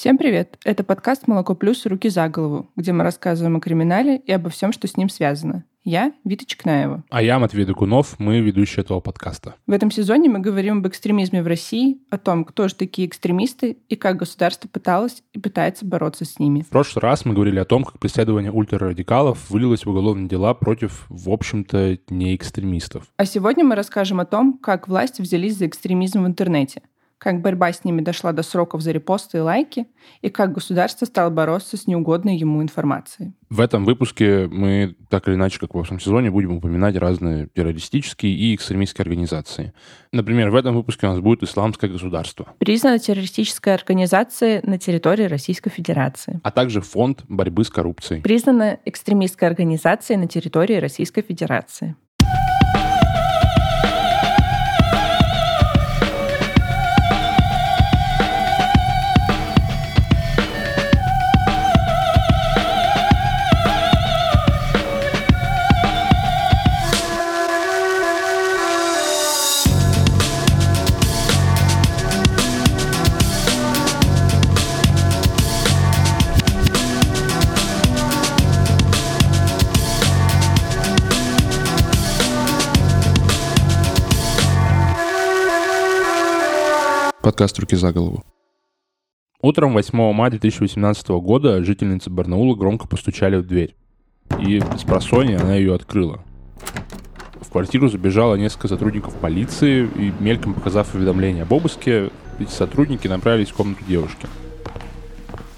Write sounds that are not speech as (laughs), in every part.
Всем привет! Это подкаст «Молоко плюс. Руки за голову», где мы рассказываем о криминале и обо всем, что с ним связано. Я Вита Чекнаева. А я Матвей Докунов, мы ведущие этого подкаста. В этом сезоне мы говорим об экстремизме в России, о том, кто же такие экстремисты и как государство пыталось и пытается бороться с ними. В прошлый раз мы говорили о том, как преследование ультрарадикалов вылилось в уголовные дела против, в общем-то, не экстремистов. А сегодня мы расскажем о том, как власти взялись за экстремизм в интернете – как борьба с ними дошла до сроков за репосты и лайки, и как государство стало бороться с неугодной ему информацией. В этом выпуске мы, так или иначе, как во всем сезоне, будем упоминать разные террористические и экстремистские организации. Например, в этом выпуске у нас будет исламское государство. Признана террористической организацией на территории Российской Федерации. А также фонд борьбы с коррупцией. Признана экстремистской организацией на территории Российской Федерации. Подкаст «Руки за голову». Утром 8 мая 2018 года жительницы Барнаула громко постучали в дверь. И с просони она ее открыла. В квартиру забежало несколько сотрудников полиции, и мельком показав уведомление об обыске, эти сотрудники направились в комнату девушки.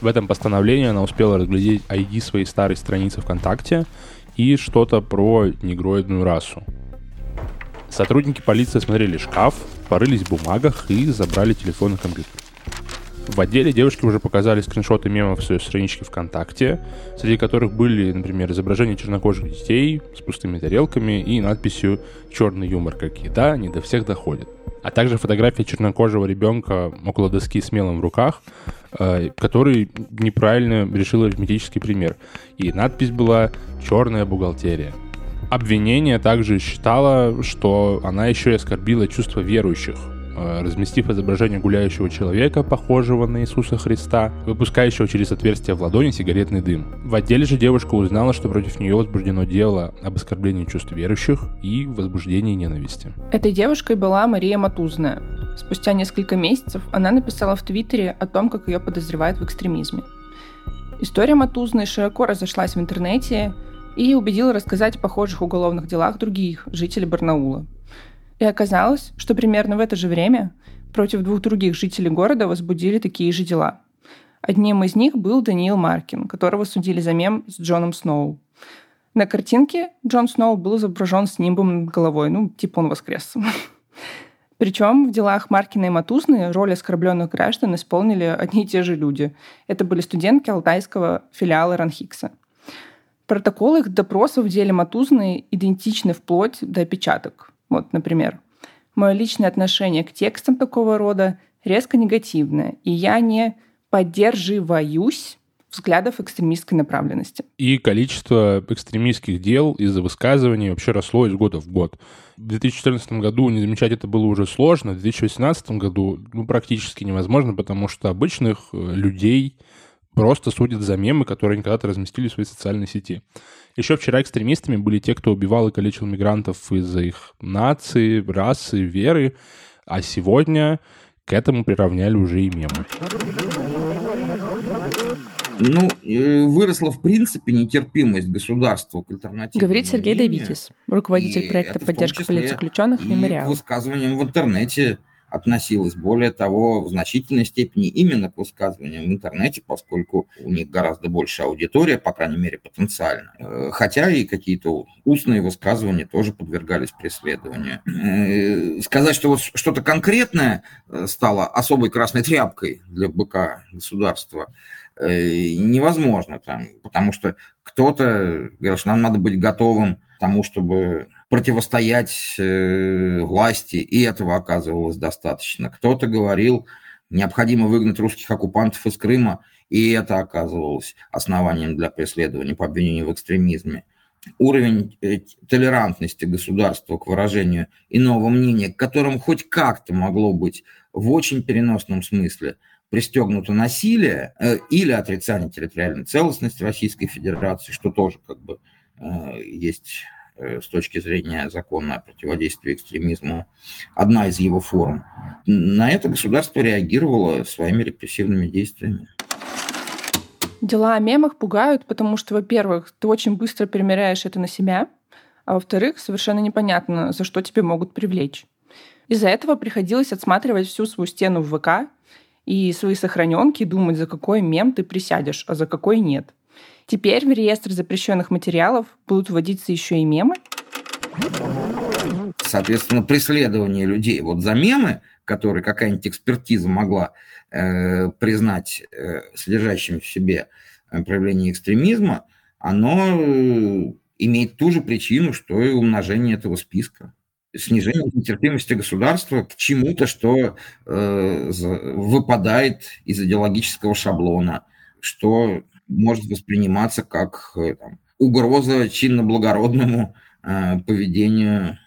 В этом постановлении она успела разглядеть ID своей старой страницы ВКонтакте и что-то про негроидную расу. Сотрудники полиции осмотрели шкаф, порылись в бумагах и забрали телефон и компьютер. В отделе девушки уже показали скриншоты мемов в своей страничке ВКонтакте, среди которых были, например, изображения чернокожих детей с пустыми тарелками и надписью «Черный юмор, как еда, не до всех доходит». А также фотография чернокожего ребенка около доски с мелом в руках, э, который неправильно решил арифметический пример. И надпись была «Черная бухгалтерия». Обвинение также считало, что она еще и оскорбила чувства верующих, э, разместив изображение гуляющего человека, похожего на Иисуса Христа, выпускающего через отверстие в ладони сигаретный дым. В отделе же девушка узнала, что против нее возбуждено дело об оскорблении чувств верующих и возбуждении ненависти. Этой девушкой была Мария Матузная. Спустя несколько месяцев она написала в Твиттере о том, как ее подозревают в экстремизме. История Матузной широко разошлась в интернете, и убедила рассказать о похожих уголовных делах других жителей Барнаула. И оказалось, что примерно в это же время против двух других жителей города возбудили такие же дела. Одним из них был Даниил Маркин, которого судили за мем с Джоном Сноу. На картинке Джон Сноу был изображен с нимбом над головой, ну, типа он воскрес. (laughs) Причем в делах Маркина и Матузны роль оскорбленных граждан исполнили одни и те же люди. Это были студентки алтайского филиала Ранхикса – Протоколы их допросов в деле Матузны идентичны вплоть до опечаток. Вот, например, мое личное отношение к текстам такого рода резко негативное, и я не поддерживаюсь взглядов экстремистской направленности. И количество экстремистских дел из-за высказываний вообще росло из года в год. В 2014 году не замечать это было уже сложно, в 2018 году ну, практически невозможно, потому что обычных э, людей просто судят за мемы, которые они когда-то разместили в своей социальной сети. Еще вчера экстремистами были те, кто убивал и калечил мигрантов из-за их нации, расы, веры, а сегодня к этому приравняли уже и мемы. Ну, выросла, в принципе, нетерпимость государства к альтернативе. Говорит Сергей Давитис, руководитель проекта поддержки политзаключенных «Мемориал». высказыванием в интернете относилась. Более того, в значительной степени именно к высказываниям в интернете, поскольку у них гораздо больше аудитория, по крайней мере, потенциально. Э, хотя и какие-то устные высказывания тоже подвергались преследованию. Э, сказать, что вот что-то конкретное э, стало особой красной тряпкой для быка государства, невозможно, там, потому что кто-то говорит, что нам надо быть готовым к тому, чтобы противостоять э, власти, и этого оказывалось достаточно. Кто-то говорил, необходимо выгнать русских оккупантов из Крыма, и это оказывалось основанием для преследования по обвинению в экстремизме. Уровень э, толерантности государства к выражению иного мнения, к которому хоть как-то могло быть в очень переносном смысле пристегнуто насилие э, или отрицание территориальной целостности Российской Федерации, что тоже как бы э, есть с точки зрения закона о противодействии экстремизму, одна из его форм. На это государство реагировало своими репрессивными действиями. Дела о мемах пугают, потому что, во-первых, ты очень быстро примеряешь это на себя, а во-вторых, совершенно непонятно, за что тебе могут привлечь. Из-за этого приходилось отсматривать всю свою стену в ВК и свои сохраненки думать, за какой мем ты присядешь, а за какой нет. Теперь в реестр запрещенных материалов будут вводиться еще и мемы. Соответственно, преследование людей вот за мемы, которые какая-нибудь экспертиза могла э, признать э, содержащим в себе э, проявление экстремизма, оно э, имеет ту же причину, что и умножение этого списка снижение нетерпимости государства к чему-то, что э, выпадает из идеологического шаблона, что может восприниматься как э, там, угроза чинно-благородному э, поведению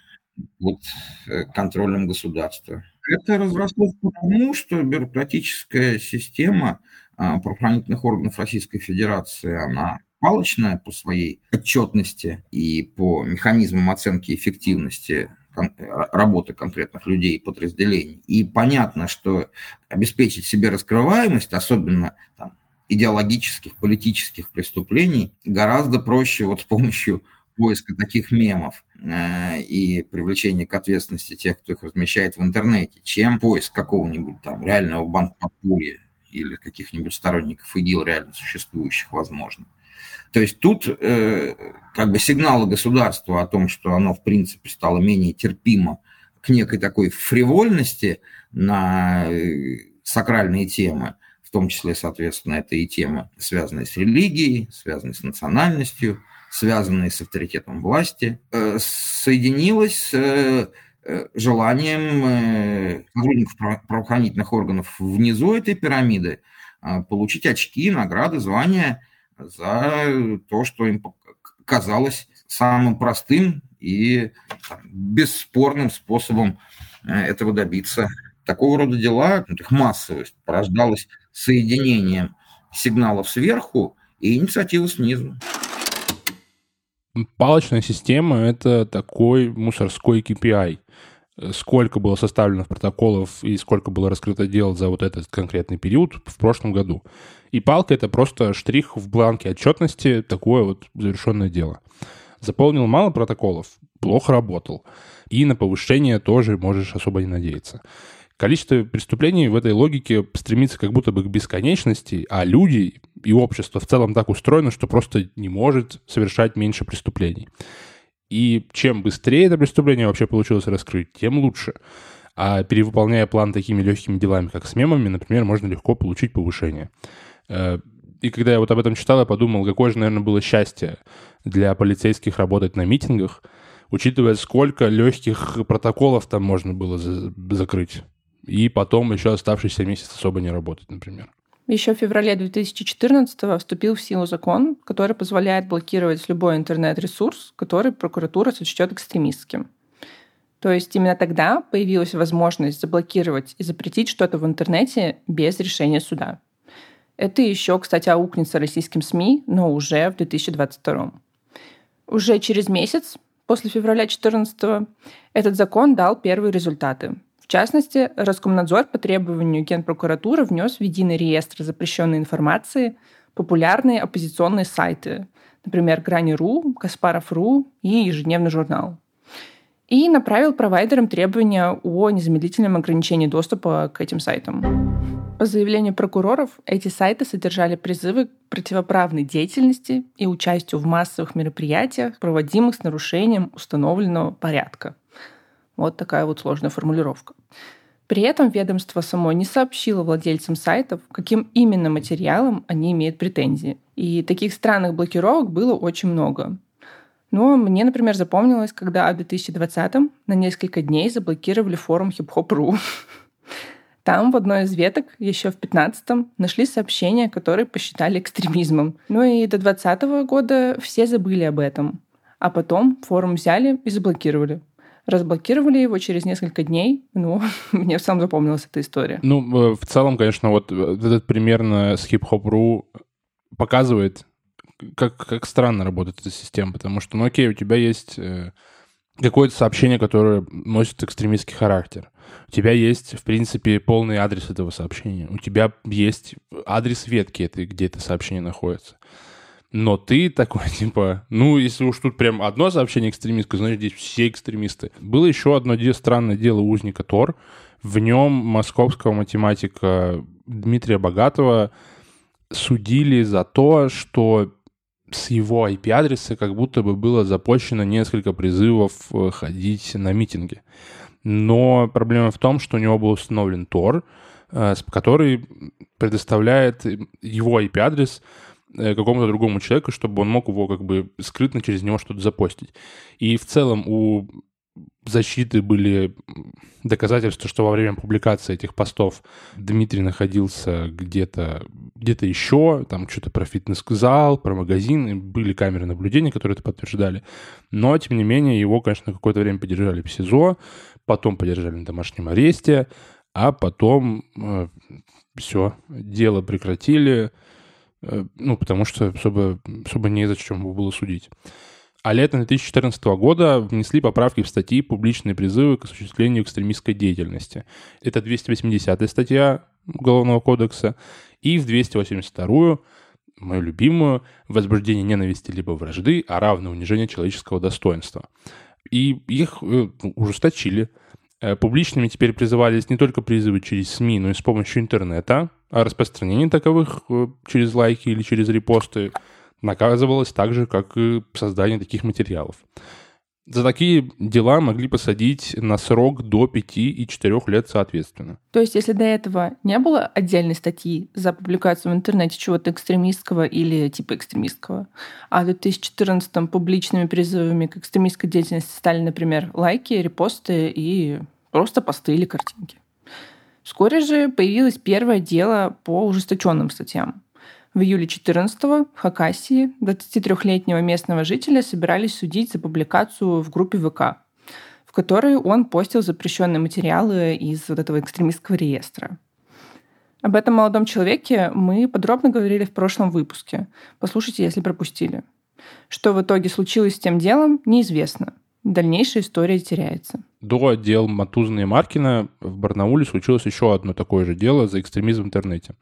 вот, э, контролем государства. Это разрослось потому, что бюрократическая система э, правоохранительных органов Российской Федерации, она палочная по своей отчетности и по механизмам оценки эффективности работы конкретных людей и подразделений. И понятно, что обеспечить себе раскрываемость, особенно там, идеологических, политических преступлений, гораздо проще вот с помощью поиска таких мемов э, и привлечения к ответственности тех, кто их размещает в интернете, чем поиск какого-нибудь там реального банк-подполья или каких-нибудь сторонников ИГИЛ реально существующих, возможно. То есть тут э, как бы сигналы государства о том, что оно в принципе стало менее терпимо к некой такой фривольности на э, сакральные темы, том числе, соответственно, это и темы, связанные с религией, связанные с национальностью, связанные с авторитетом власти, э, соединилось с э, желанием э, сотрудников правоохранительных органов внизу этой пирамиды получить очки, награды, звания – за то, что им казалось самым простым и бесспорным способом этого добиться. Такого рода дела, их массовость порождалась соединением сигналов сверху и инициативы снизу. Палочная система — это такой мусорской KPI сколько было составлено протоколов и сколько было раскрыто дел за вот этот конкретный период в прошлом году. И палка — это просто штрих в бланке отчетности, такое вот завершенное дело. Заполнил мало протоколов, плохо работал. И на повышение тоже можешь особо не надеяться. Количество преступлений в этой логике стремится как будто бы к бесконечности, а люди и общество в целом так устроено, что просто не может совершать меньше преступлений. И чем быстрее это преступление вообще получилось раскрыть, тем лучше. А перевыполняя план такими легкими делами, как с мемами, например, можно легко получить повышение. Э, и когда я вот об этом читал, я подумал, какое же, наверное, было счастье для полицейских работать на митингах, учитывая, сколько легких протоколов там можно было за- закрыть. И потом еще оставшийся месяц особо не работать, например. Еще в феврале 2014 вступил в силу закон, который позволяет блокировать любой интернет-ресурс, который прокуратура сочтет экстремистским. То есть именно тогда появилась возможность заблокировать и запретить что-то в интернете без решения суда. Это еще, кстати, аукнется российским СМИ, но уже в 2022. Уже через месяц, после февраля 2014, этот закон дал первые результаты. В частности, Роскомнадзор по требованию Генпрокуратуры внес в единый реестр запрещенной информации популярные оппозиционные сайты, например, Грани.ру, Каспаров.ру и Ежедневный журнал. И направил провайдерам требования о незамедлительном ограничении доступа к этим сайтам. По заявлению прокуроров, эти сайты содержали призывы к противоправной деятельности и участию в массовых мероприятиях, проводимых с нарушением установленного порядка. Вот такая вот сложная формулировка. При этом ведомство само не сообщило владельцам сайтов, каким именно материалом они имеют претензии. И таких странных блокировок было очень много. Но мне, например, запомнилось, когда в 2020-м на несколько дней заблокировали форум hip Там в одной из веток еще в 15-м нашли сообщения, которые посчитали экстремизмом. Ну и до 2020 года все забыли об этом. А потом форум взяли и заблокировали. Разблокировали его через несколько дней, но (laughs) мне сам запомнилась эта история. Ну, э, в целом, конечно, вот этот примерно с hip-hop.ru показывает, как, как странно работает эта система, потому что, ну окей, у тебя есть э, какое-то сообщение, которое носит экстремистский характер. У тебя есть, в принципе, полный адрес этого сообщения. У тебя есть адрес ветки, этой, где это сообщение находится. Но ты такой, (laughs) типа, ну, если уж тут прям одно сообщение экстремистское, значит, здесь все экстремисты. Было еще одно странное дело узника Тор. В нем московского математика Дмитрия Богатого судили за то, что с его IP-адреса как будто бы было запущено несколько призывов э, ходить на митинги. Но проблема в том, что у него был установлен Tor, э, который предоставляет его IP-адрес Э, какому-то другому человеку, чтобы он мог его как бы скрытно через него что-то запостить. И в целом у защиты были доказательства, что во время публикации этих постов Дмитрий находился где-то где еще, там что-то про фитнес-зал, про магазин, были камеры наблюдения, которые это подтверждали. Но, тем не менее, его, конечно, какое-то время поддержали в СИЗО, потом поддержали на домашнем аресте, а потом э, все, дело прекратили, Э, ну, потому что особо, особо не за чем было судить. А летом 2014 года внесли поправки в статьи «Публичные призывы к осуществлению экстремистской деятельности». Это 280-я статья Уголовного кодекса. И в 282-ю, мою любимую, «Возбуждение ненависти либо вражды, а равное унижение человеческого достоинства». И их э, ужесточили. Э, публичными теперь призывались не только призывы через СМИ, но и с помощью интернета, а распространение таковых э, через лайки или через репосты наказывалось так же, как и создание таких материалов. За такие дела могли посадить на срок до 5 и 4 лет соответственно. То есть, если до этого не было отдельной статьи за публикацию в интернете чего-то экстремистского или типа экстремистского, а в 2014 публичными призывами к экстремистской деятельности стали, например, лайки, репосты и просто посты или картинки. Вскоре же появилось первое дело по ужесточенным статьям. В июле 14-го в Хакасии 23-летнего местного жителя собирались судить за публикацию в группе ВК, в которой он постил запрещенные материалы из вот этого экстремистского реестра. Об этом молодом человеке мы подробно говорили в прошлом выпуске. Послушайте, если пропустили. Что в итоге случилось с тем делом, неизвестно – дальнейшая история теряется. До дел Матузина и Маркина в Барнауле случилось еще одно такое же дело за экстремизм в интернете.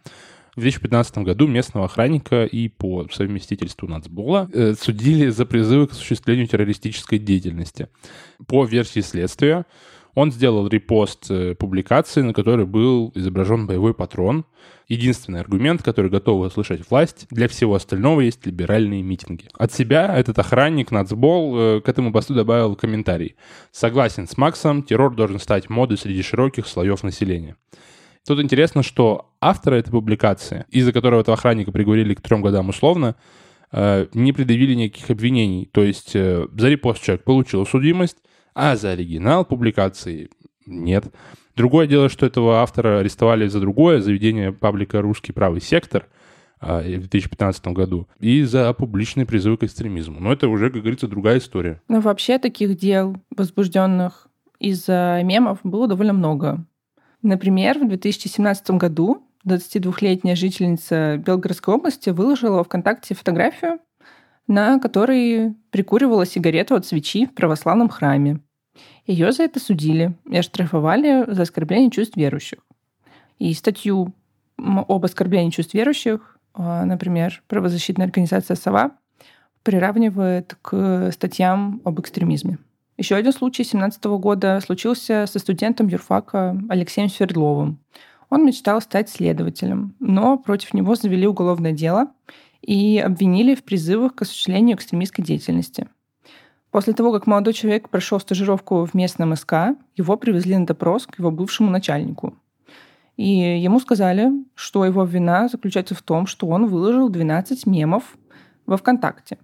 В 2015 году местного охранника и по совместительству нацбола э, судили за призывы к осуществлению террористической деятельности. По версии следствия, он сделал репост э, публикации, на которой был изображен боевой патрон. Единственный аргумент, который готовы услышать власть, для всего остального есть либеральные митинги. От себя этот охранник Нацбол э, к этому посту добавил комментарий. Согласен с Максом, террор должен стать модой среди широких слоев населения. Тут интересно, что автора этой публикации, из-за которого этого охранника приговорили к трем годам условно, э, не предъявили никаких обвинений. То есть за репост человек получил судимость, а за оригинал публикации нет. Другое дело, что этого автора арестовали за другое заведение паблика «Русский правый сектор», а, в 2015 году, и за публичный призыв к экстремизму. Но это уже, как говорится, другая история. Ну, вообще таких дел, возбужденных из-за мемов, было довольно много. Например, в 2017 году 22-летняя жительница Белгородской области выложила во ВКонтакте фотографию, на которой прикуривала сигарету от свечи в православном храме. Ее за это судили и оштрафовали за оскорбление чувств верующих. И статью об оскорблении чувств верующих, а, например, правозащитная организация «Сова», приравнивает к статьям об экстремизме. Еще один случай 2017 года случился со студентом юрфака Алексеем Свердловым. Он мечтал стать следователем, но против него завели уголовное дело и обвинили в призывах к осуществлению экстремистской деятельности. После того, как молодой человек прошел стажировку в местном СК, его привезли на допрос к его бывшему начальнику. И ему сказали, что его вина заключается в том, что он выложил 12 мемов во ВКонтакте.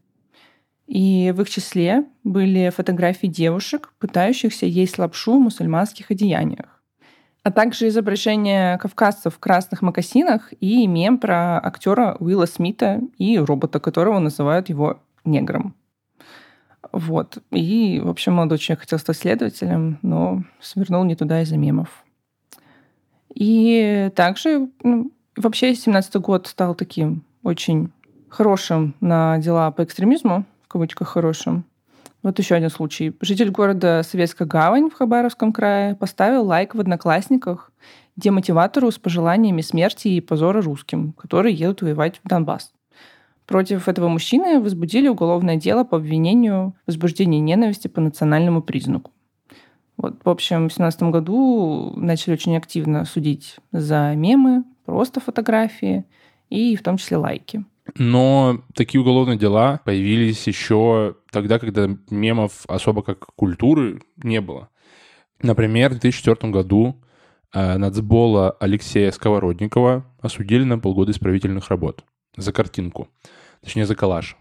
И в их числе были фотографии девушек, пытающихся есть лапшу в мусульманских одеяниях а также изображение кавказцев в красных мокасинах и мем про актера Уилла Смита и робота, которого называют его негром. Вот. И, в общем, молодой человек хотел стать следователем, но свернул не туда из-за мемов. И также ну, вообще 17 год стал таким очень хорошим на дела по экстремизму, в кавычках хорошим. Вот еще один случай. Житель города Советская Гавань в Хабаровском крае поставил лайк в Одноклассниках демотиватору с пожеланиями смерти и позора русским, которые едут воевать в Донбасс. Против этого мужчины возбудили уголовное дело по обвинению в возбуждении ненависти по национальному признаку. Вот, в общем, в 2017 году начали очень активно судить за мемы, просто фотографии и в том числе лайки. Но такие уголовные дела появились еще тогда, когда мемов особо как культуры не было. Например, в 2004 году э, нацбола Алексея Сковородникова осудили на полгода исправительных работ за картинку. Точнее, за коллаж.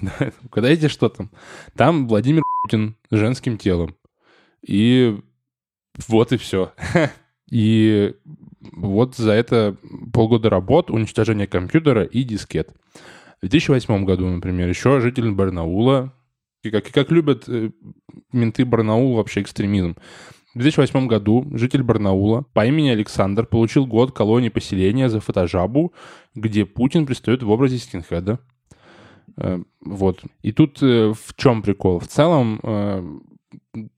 (laughs) Угадайте, что там? Там Владимир Путин с женским телом. И вот и все. (laughs) И вот за это полгода работ, уничтожение компьютера и дискет. В 2008 году, например, еще житель Барнаула, и как, и как любят э, менты Барнаула вообще экстремизм. В 2008 году житель Барнаула по имени Александр получил год колонии поселения за фотожабу, где Путин пристает в образе скинхеда. Э, вот. И тут э, в чем прикол? В целом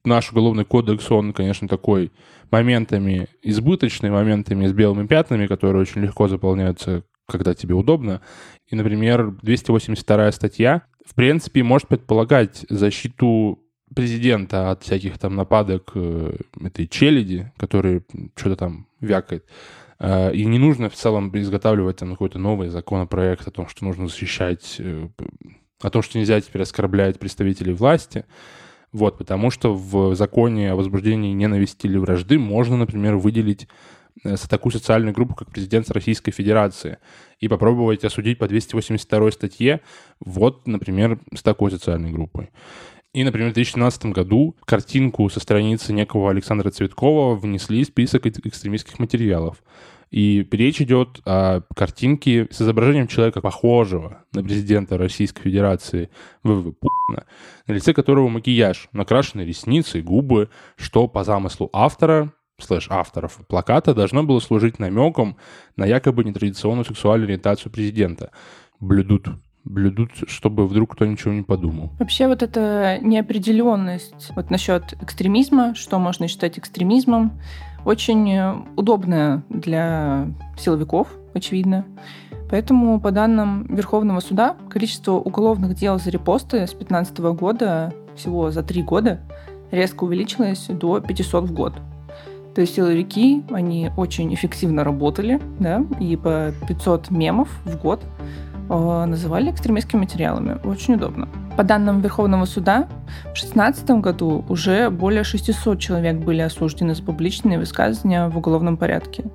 наш уголовный кодекс, он, конечно, такой моментами избыточный, моментами с белыми пятнами, которые очень легко заполняются, когда тебе удобно. И, например, 282 статья, в принципе, может предполагать защиту президента от всяких там нападок э, этой челяди, который что-то там вякает. Э, и не нужно в целом изготавливать там какой-то новый законопроект о том, что нужно защищать, э, о том, что нельзя теперь оскорблять представителей власти. Вот, потому что в законе о возбуждении ненависти или вражды можно, например, выделить э, такую социальную группу, как президент Российской Федерации, и попробовать осудить по 282 статье, вот, например, с такой социальной группой. И, например, в 2017 году картинку со страницы некого Александра Цветкова внесли в список экстремистских материалов. И речь идет о картинке с изображением человека, похожего на президента Российской Федерации ВВ Путина, на лице которого макияж, накрашены ресницы губы, что по замыслу автора слэш авторов плаката должно было служить намеком на якобы нетрадиционную сексуальную ориентацию президента. Блюдут блюдут, чтобы вдруг кто ничего не подумал. Вообще вот эта неопределенность вот насчет экстремизма, что можно считать экстремизмом, очень удобная для силовиков, очевидно. Поэтому, по данным Верховного суда, количество уголовных дел за репосты с 2015 года, всего за три года, резко увеличилось до 500 в год. То есть силовики, они очень эффективно работали, да, и по 500 мемов в год Э, называли экстремистскими материалами. Очень удобно. По данным Верховного суда, в 2016 году уже более 600 человек были осуждены за публичные высказывания в уголовном порядке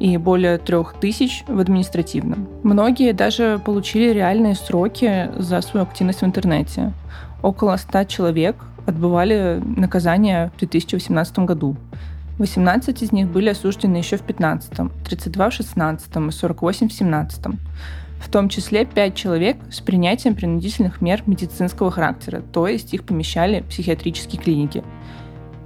и более 3000 в административном. Многие даже получили реальные сроки за свою активность в интернете. Около 100 человек отбывали наказание в 2018 году. 18 из них были осуждены еще в 15, 32 в 16 и 48 в 17 в том числе пять человек с принятием принудительных мер медицинского характера, то есть их помещали в психиатрические клиники.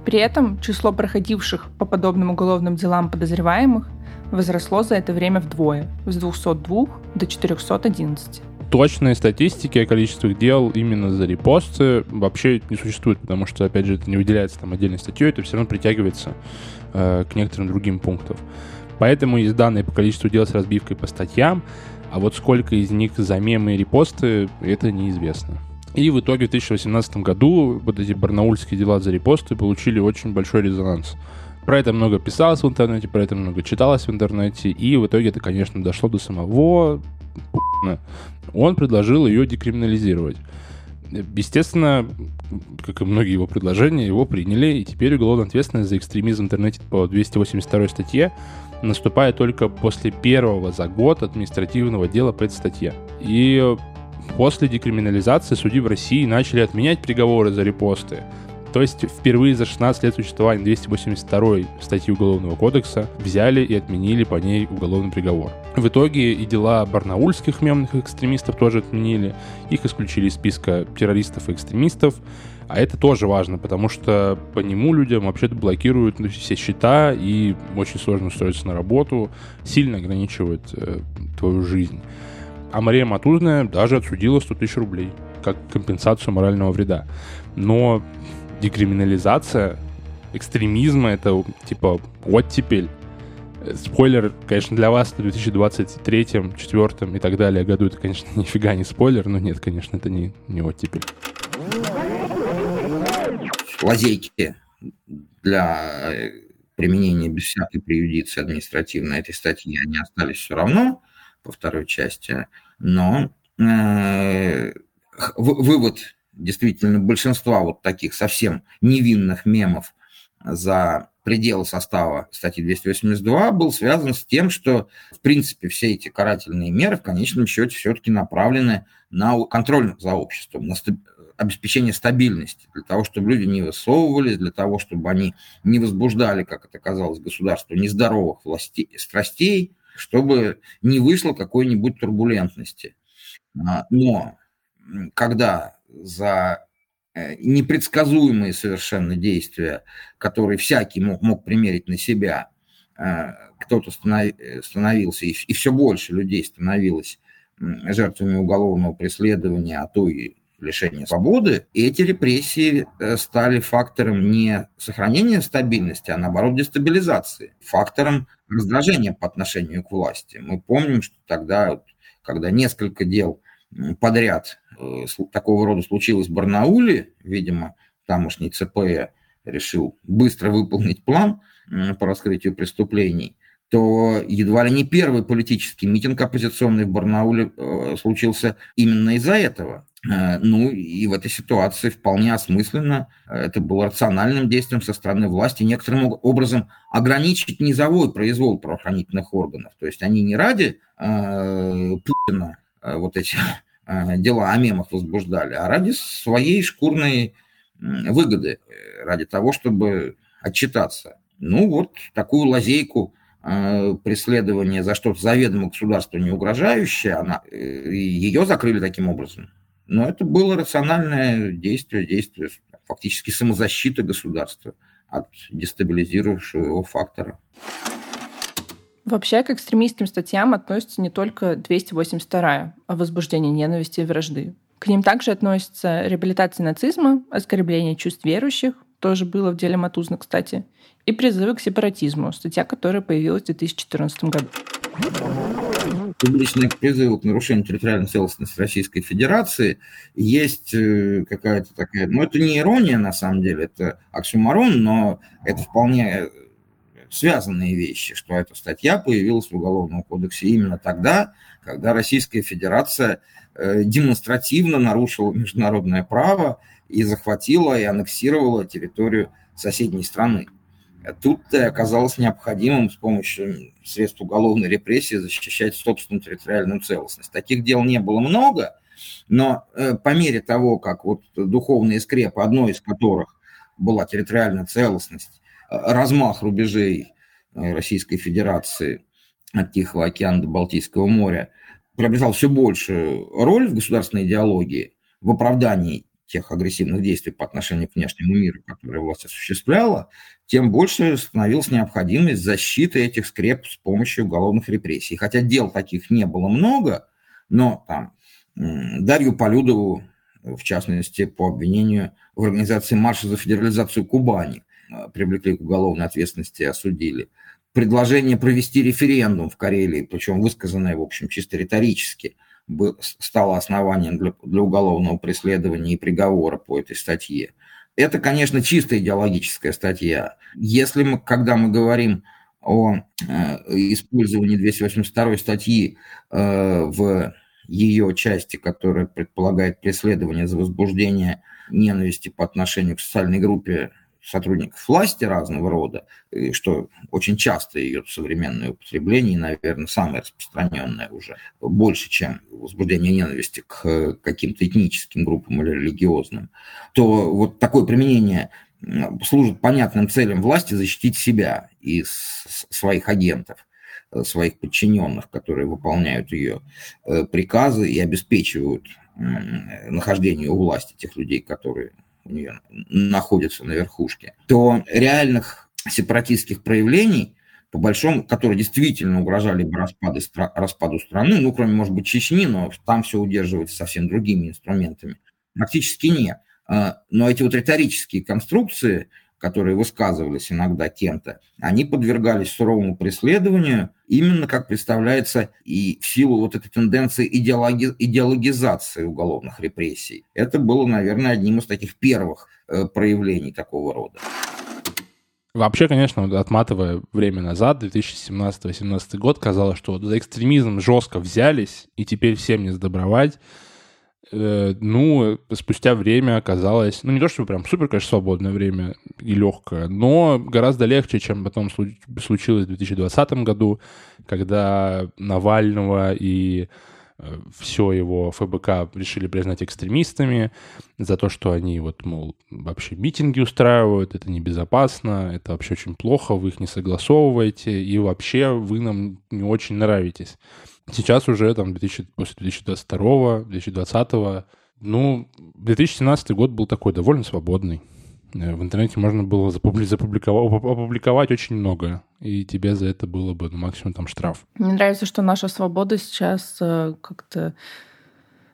При этом число проходивших по подобным уголовным делам подозреваемых возросло за это время вдвое, с 202 до 411. Точной статистики о количестве дел именно за репосты вообще не существует, потому что, опять же, это не выделяется там отдельной статьей, это все равно притягивается э, к некоторым другим пунктам. Поэтому есть данные по количеству дел с разбивкой по статьям, а вот сколько из них за мемы и репосты, это неизвестно. И в итоге в 2018 году вот эти барнаульские дела за репосты получили очень большой резонанс. Про это много писалось в интернете, про это много читалось в интернете, и в итоге это, конечно, дошло до самого Он предложил ее декриминализировать. Естественно, как и многие его предложения, его приняли, и теперь уголовная ответственность за экстремизм в интернете по 282 статье наступает только после первого за год административного дела по этой статье. И после декриминализации судьи в России начали отменять приговоры за репосты. То есть впервые за 16 лет существования 282 статьи Уголовного кодекса взяли и отменили по ней уголовный приговор. В итоге и дела барнаульских мемных экстремистов тоже отменили. Их исключили из списка террористов и экстремистов. А это тоже важно, потому что по нему людям вообще-то блокируют ну, все счета и очень сложно устроиться на работу, сильно ограничивают э, твою жизнь. А Мария Матузная даже отсудила 100 тысяч рублей как компенсацию морального вреда. Но декриминализация экстремизма это типа оттепель. Спойлер, конечно, для вас в 2023, 2024 и так далее году это, конечно, (laughs) нифига не спойлер, но нет, конечно, это не, не оттепель лазейки для э, применения без всякой преюдиции административной этой статьи, они остались все равно по второй части, но э, вывод действительно большинства вот таких совсем невинных мемов за пределы состава статьи 282 был связан с тем, что, в принципе, все эти карательные меры в конечном счете все-таки направлены на контроль за обществом, на обеспечение стабильности, для того, чтобы люди не высовывались, для того, чтобы они не возбуждали, как это казалось, государство нездоровых властей, страстей, чтобы не вышло какой-нибудь турбулентности. А, но когда за э, непредсказуемые совершенно действия, которые всякий мог, мог примерить на себя, э, кто-то становился, и все больше людей становилось жертвами уголовного преследования, а то и лишения свободы, и эти репрессии э, стали фактором не сохранения стабильности, а наоборот дестабилизации, фактором раздражения по отношению к власти. Мы помним, что тогда, когда несколько дел подряд э, такого рода случилось в Барнауле, видимо, тамошний ЦП решил быстро выполнить план по раскрытию преступлений, то едва ли не первый политический митинг оппозиционный в Барнауле э, случился именно из-за этого. Э, ну и в этой ситуации вполне осмысленно, э, это было рациональным действием со стороны власти, некоторым образом ограничить низовой произвол правоохранительных органов. То есть они не ради э, Путина э, вот эти э, дела о мемах возбуждали, а ради своей шкурной выгоды, ради того, чтобы отчитаться. Ну вот такую лазейку э, преследования за что-то заведомо государству не угрожающее, она, ее закрыли таким образом. Но это было рациональное действие, действие фактически самозащиты государства от дестабилизирующего его фактора. Вообще к экстремистским статьям относится не только 282 о возбуждении ненависти и вражды. К ним также относятся реабилитация нацизма, оскорбление чувств верующих, тоже было в деле Матузна, кстати, и призывы к сепаратизму, статья, которая появилась в 2014 году публичные призывы к нарушению территориальной целостности Российской Федерации есть э, какая-то такая... Ну, это не ирония, на самом деле, это оксюмарон, но это вполне связанные вещи, что эта статья появилась в Уголовном кодексе именно тогда, когда Российская Федерация э, демонстративно нарушила международное право и захватила и аннексировала территорию соседней страны. Тут оказалось необходимым с помощью средств уголовной репрессии защищать собственную территориальную целостность. Таких дел не было много, но э, по мере того, как вот духовные скрепы, одной из которых была территориальная целостность, размах рубежей э, Российской Федерации от Тихого океана до Балтийского моря, приобретал все большую роль в государственной идеологии, в оправдании тех агрессивных действий по отношению к внешнему миру, которые власть осуществляла, тем больше становилась необходимость защиты этих скреп с помощью уголовных репрессий. Хотя дел таких не было много, но там Дарью Полюдову, в частности, по обвинению в организации марша за федерализацию Кубани, привлекли к уголовной ответственности и осудили. Предложение провести референдум в Карелии, причем высказанное, в общем, чисто риторически – стало основанием для, для уголовного преследования и приговора по этой статье. Это, конечно, чисто идеологическая статья. Если мы, когда мы говорим о э, использовании 282 статьи э, в ее части, которая предполагает преследование за возбуждение ненависти по отношению к социальной группе сотрудников власти разного рода, и что очень часто ее современное употребление, наверное, самое распространенное уже, больше, чем возбуждение ненависти к каким-то этническим группам или религиозным, то вот такое применение служит понятным целям власти защитить себя и своих агентов, э, своих подчиненных, которые выполняют ее э, приказы и обеспечивают нахождение у власти тех людей, которые у нее находятся на верхушке, то реальных сепаратистских проявлений, по большому, которые действительно угрожали бы распаду, распаду страны, ну, кроме, может быть, Чечни, но там все удерживается совсем другими инструментами, практически нет. А, но эти вот риторические конструкции, которые высказывались иногда кем-то, они подвергались суровому преследованию, именно как представляется и в силу вот этой тенденции идеологи, идеологизации уголовных репрессий. Это было, наверное, одним из таких первых э, проявлений такого рода. Вообще, конечно, отматывая время назад, 2017-2018 год, казалось, что за экстремизм жестко взялись, и теперь всем не сдобровать. Э, ну, спустя время оказалось, ну, не то, чтобы прям супер, конечно, свободное время и легкое, но гораздо легче, чем потом случилось в 2020 году, когда Навального и э, все его ФБК решили признать экстремистами за то, что они вот, мол, вообще митинги устраивают, это небезопасно, это вообще очень плохо, вы их не согласовываете, и вообще вы нам не очень нравитесь. Сейчас уже там 2000, после 2022, 2020, ну, 2017 год был такой довольно свободный. Э, в интернете можно было запубликовать, опубликовать очень много, и тебе за это было бы ну, максимум там штраф. Мне нравится, что наша свобода сейчас э, как-то...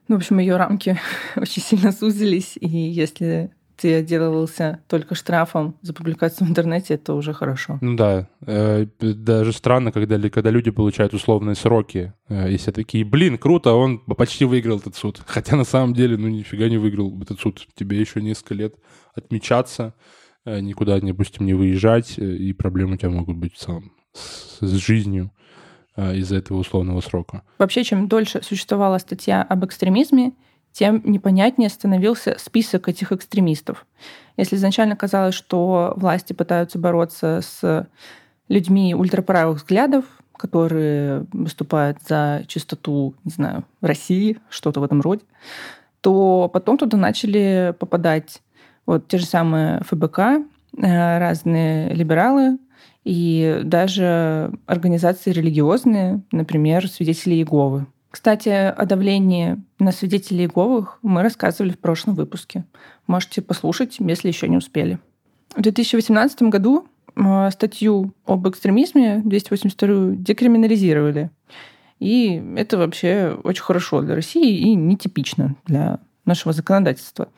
Ну, в общем, ее рамки (laughs) очень сильно сузились, и если ты отделывался только штрафом за публикацию в интернете, это уже хорошо. Ну да. Э, даже странно, когда, когда люди получают условные сроки. Э, и все такие, блин, круто, он почти выиграл этот суд. (laughs) Хотя на самом деле, ну нифига не выиграл этот суд. Тебе еще несколько лет отмечаться, э, никуда, допустим, не выезжать, и проблемы у тебя могут быть в целом с, с жизнью из-за этого условного срока. Вообще, чем дольше существовала статья об экстремизме, тем непонятнее становился список этих экстремистов. Если изначально казалось, что власти пытаются бороться с людьми ультраправых взглядов, которые выступают за чистоту, не знаю, России, что-то в этом роде, то потом туда начали попадать вот те же самые ФБК, э, разные либералы и даже организации религиозные, например, свидетели Иеговы. Кстати, о давлении на свидетелей Иеговых мы рассказывали в прошлом выпуске. Можете послушать, если еще не успели. В 2018 году э, статью об экстремизме 282 декриминализировали. И это вообще очень хорошо для России и нетипично для нашего законодательства.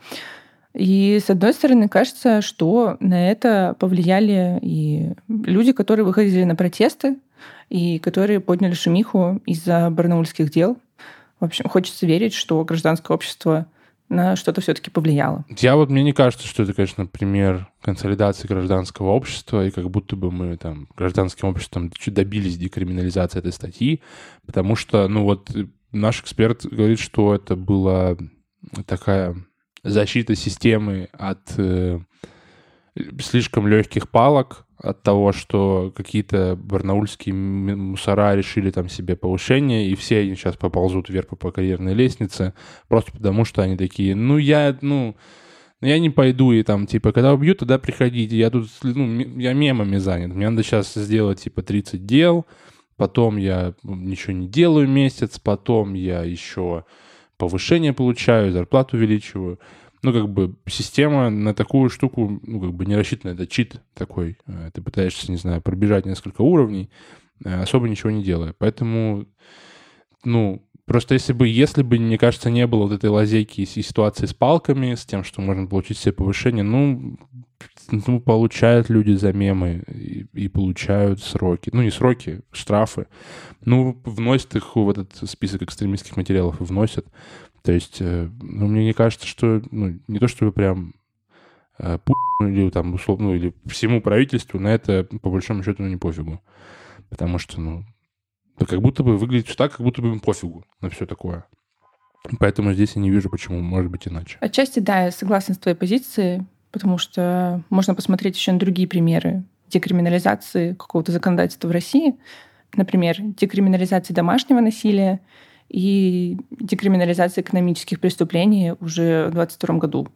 И с одной стороны, кажется, что на это повлияли и люди, которые выходили на протесты, и которые подняли шумиху из-за барнаульских дел. В общем, хочется верить, что гражданское общество на что-то все-таки повлияло. Я вот мне не кажется, что это, конечно, пример консолидации гражданского общества, и как будто бы мы там гражданским обществом чуть добились декриминализации этой статьи, потому что, ну вот, наш эксперт говорит, что это была такая защита системы от э, слишком легких палок, от того, что какие-то барнаульские мусора решили там себе повышение, и все они сейчас поползут вверх по карьерной лестнице, просто потому что они такие, ну я, ну, я не пойду, и там, типа, когда убьют, тогда приходите, я тут, ну, я мемами занят, мне надо сейчас сделать, типа, 30 дел, потом я ничего не делаю месяц, потом я еще повышение получаю, зарплату увеличиваю, ну, как бы система на такую штуку, ну, как бы не рассчитана, это чит такой. Э, ты пытаешься, не знаю, пробежать несколько уровней, э, особо ничего не делая. Поэтому, ну, просто если бы, если бы, мне кажется, не было вот этой лазейки и ситуации с палками, с тем, что можно получить себе повышение, ну, ну, получают люди за мемы и, и получают сроки. Ну, не сроки, штрафы. Ну, вносят их в этот список экстремистских материалов и вносят. То есть, э, ну, мне не кажется, что, ну, не то чтобы прям э, или там условно, ну, или всему правительству на это по большому счету ну, не пофигу. Потому что, ну, да как будто бы выглядит так, как будто бы им пофигу на все такое. Поэтому здесь я не вижу, почему может быть иначе. Отчасти, да, я согласна с твоей позицией, потому что можно посмотреть еще на другие примеры декриминализации какого-то законодательства в России. Например, декриминализации домашнего насилия и декриминализация экономических преступлений уже в 2022 году.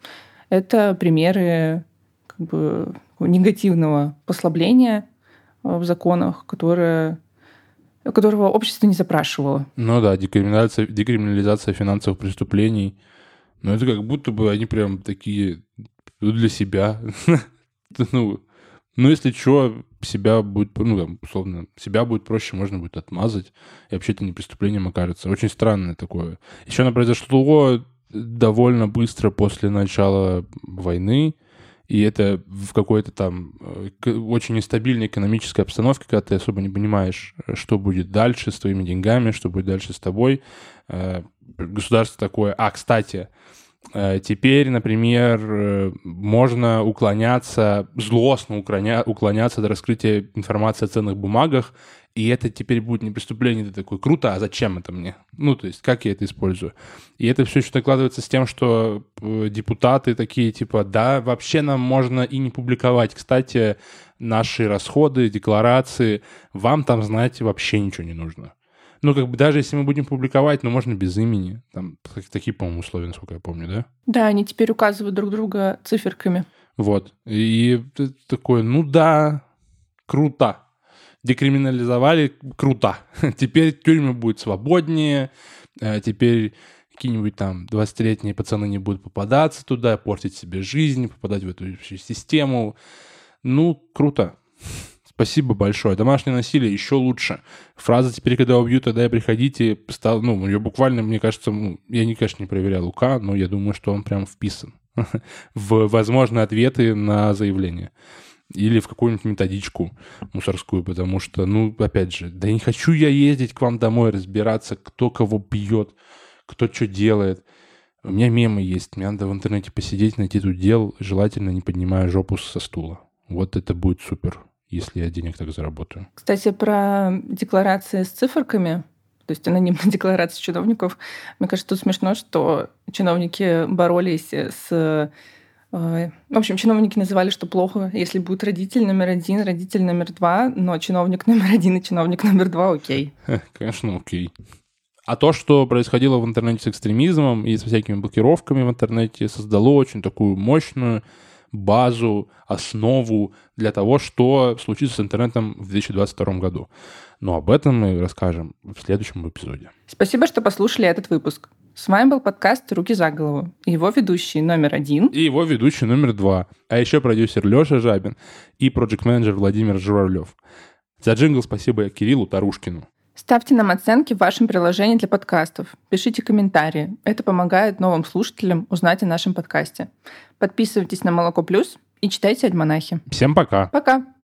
Это примеры как бы негативного послабления в законах, которое которого общество не запрашивало. Ну да, декриминализация, декриминализация финансовых преступлений. Но это как будто бы они прям такие ну, для себя. (laughs) ну, ну, если что, себя будет, ну, там, условно, себя будет проще, можно будет отмазать, и вообще это не преступлением окажется. Очень странное такое. Еще оно произошло довольно быстро после начала войны, и это в какой-то там э, очень нестабильной экономической обстановке, когда ты особо не понимаешь, что будет дальше с твоими деньгами, что будет дальше с тобой. Э, государство такое... А, кстати, Теперь, например, можно уклоняться, злостно уклоняться до раскрытия информации о ценных бумагах и это теперь будет не преступление, ты такой, круто, а зачем это мне? Ну, то есть, как я это использую? И это все еще накладывается с тем, что э, депутаты такие, типа, да, вообще нам можно и не публиковать. Кстати, наши расходы, декларации, вам там, знаете, вообще ничего не нужно. Ну, как бы даже если мы будем публиковать, ну, можно без имени. Там такие, по-моему, условия, насколько я помню, да? Да, они теперь указывают друг друга циферками. Вот. И такое, ну да, круто декриминализовали, круто. (laughs) Теперь тюрьмы будут свободнее, э, теперь какие-нибудь там 20-летние пацаны не будут попадаться туда, портить себе жизнь, попадать в эту систему. Ну, круто. Спасибо большое. Домашнее насилие еще лучше. Фраза «теперь, когда убьют, тогда и приходите» стал, ну, ее буквально, мне кажется, ну, я, не, конечно, не проверял Лука, но я думаю, что он прям вписан (laughs) в возможные ответы на заявление или в какую-нибудь методичку мусорскую, потому что, ну, опять же, да не хочу я ездить к вам домой, разбираться, кто кого бьет, кто что делает. У меня мемы есть, мне надо в интернете посидеть, найти тут дел, желательно не поднимая жопу со стула. Вот это будет супер, если я денег так заработаю. Кстати, про декларации с циферками, то есть анонимные (laughs) декларации чиновников, мне кажется, тут смешно, что чиновники боролись с в общем, чиновники называли, что плохо, если будет родитель номер один, родитель номер два, но чиновник номер один и чиновник номер два окей. Конечно, окей. А то, что происходило в интернете с экстремизмом и со всякими блокировками в интернете, создало очень такую мощную базу, основу для того, что случится с интернетом в 2022 году. Но об этом мы расскажем в следующем эпизоде. Спасибо, что послушали этот выпуск. С вами был подкаст «Руки за голову». Его ведущий номер один. И его ведущий номер два. А еще продюсер Леша Жабин и проект-менеджер Владимир Журавлев. За джингл спасибо Кириллу Тарушкину. Ставьте нам оценки в вашем приложении для подкастов. Пишите комментарии. Это помогает новым слушателям узнать о нашем подкасте. Подписывайтесь на Молоко Плюс и читайте «Альманахи». Всем пока. Пока.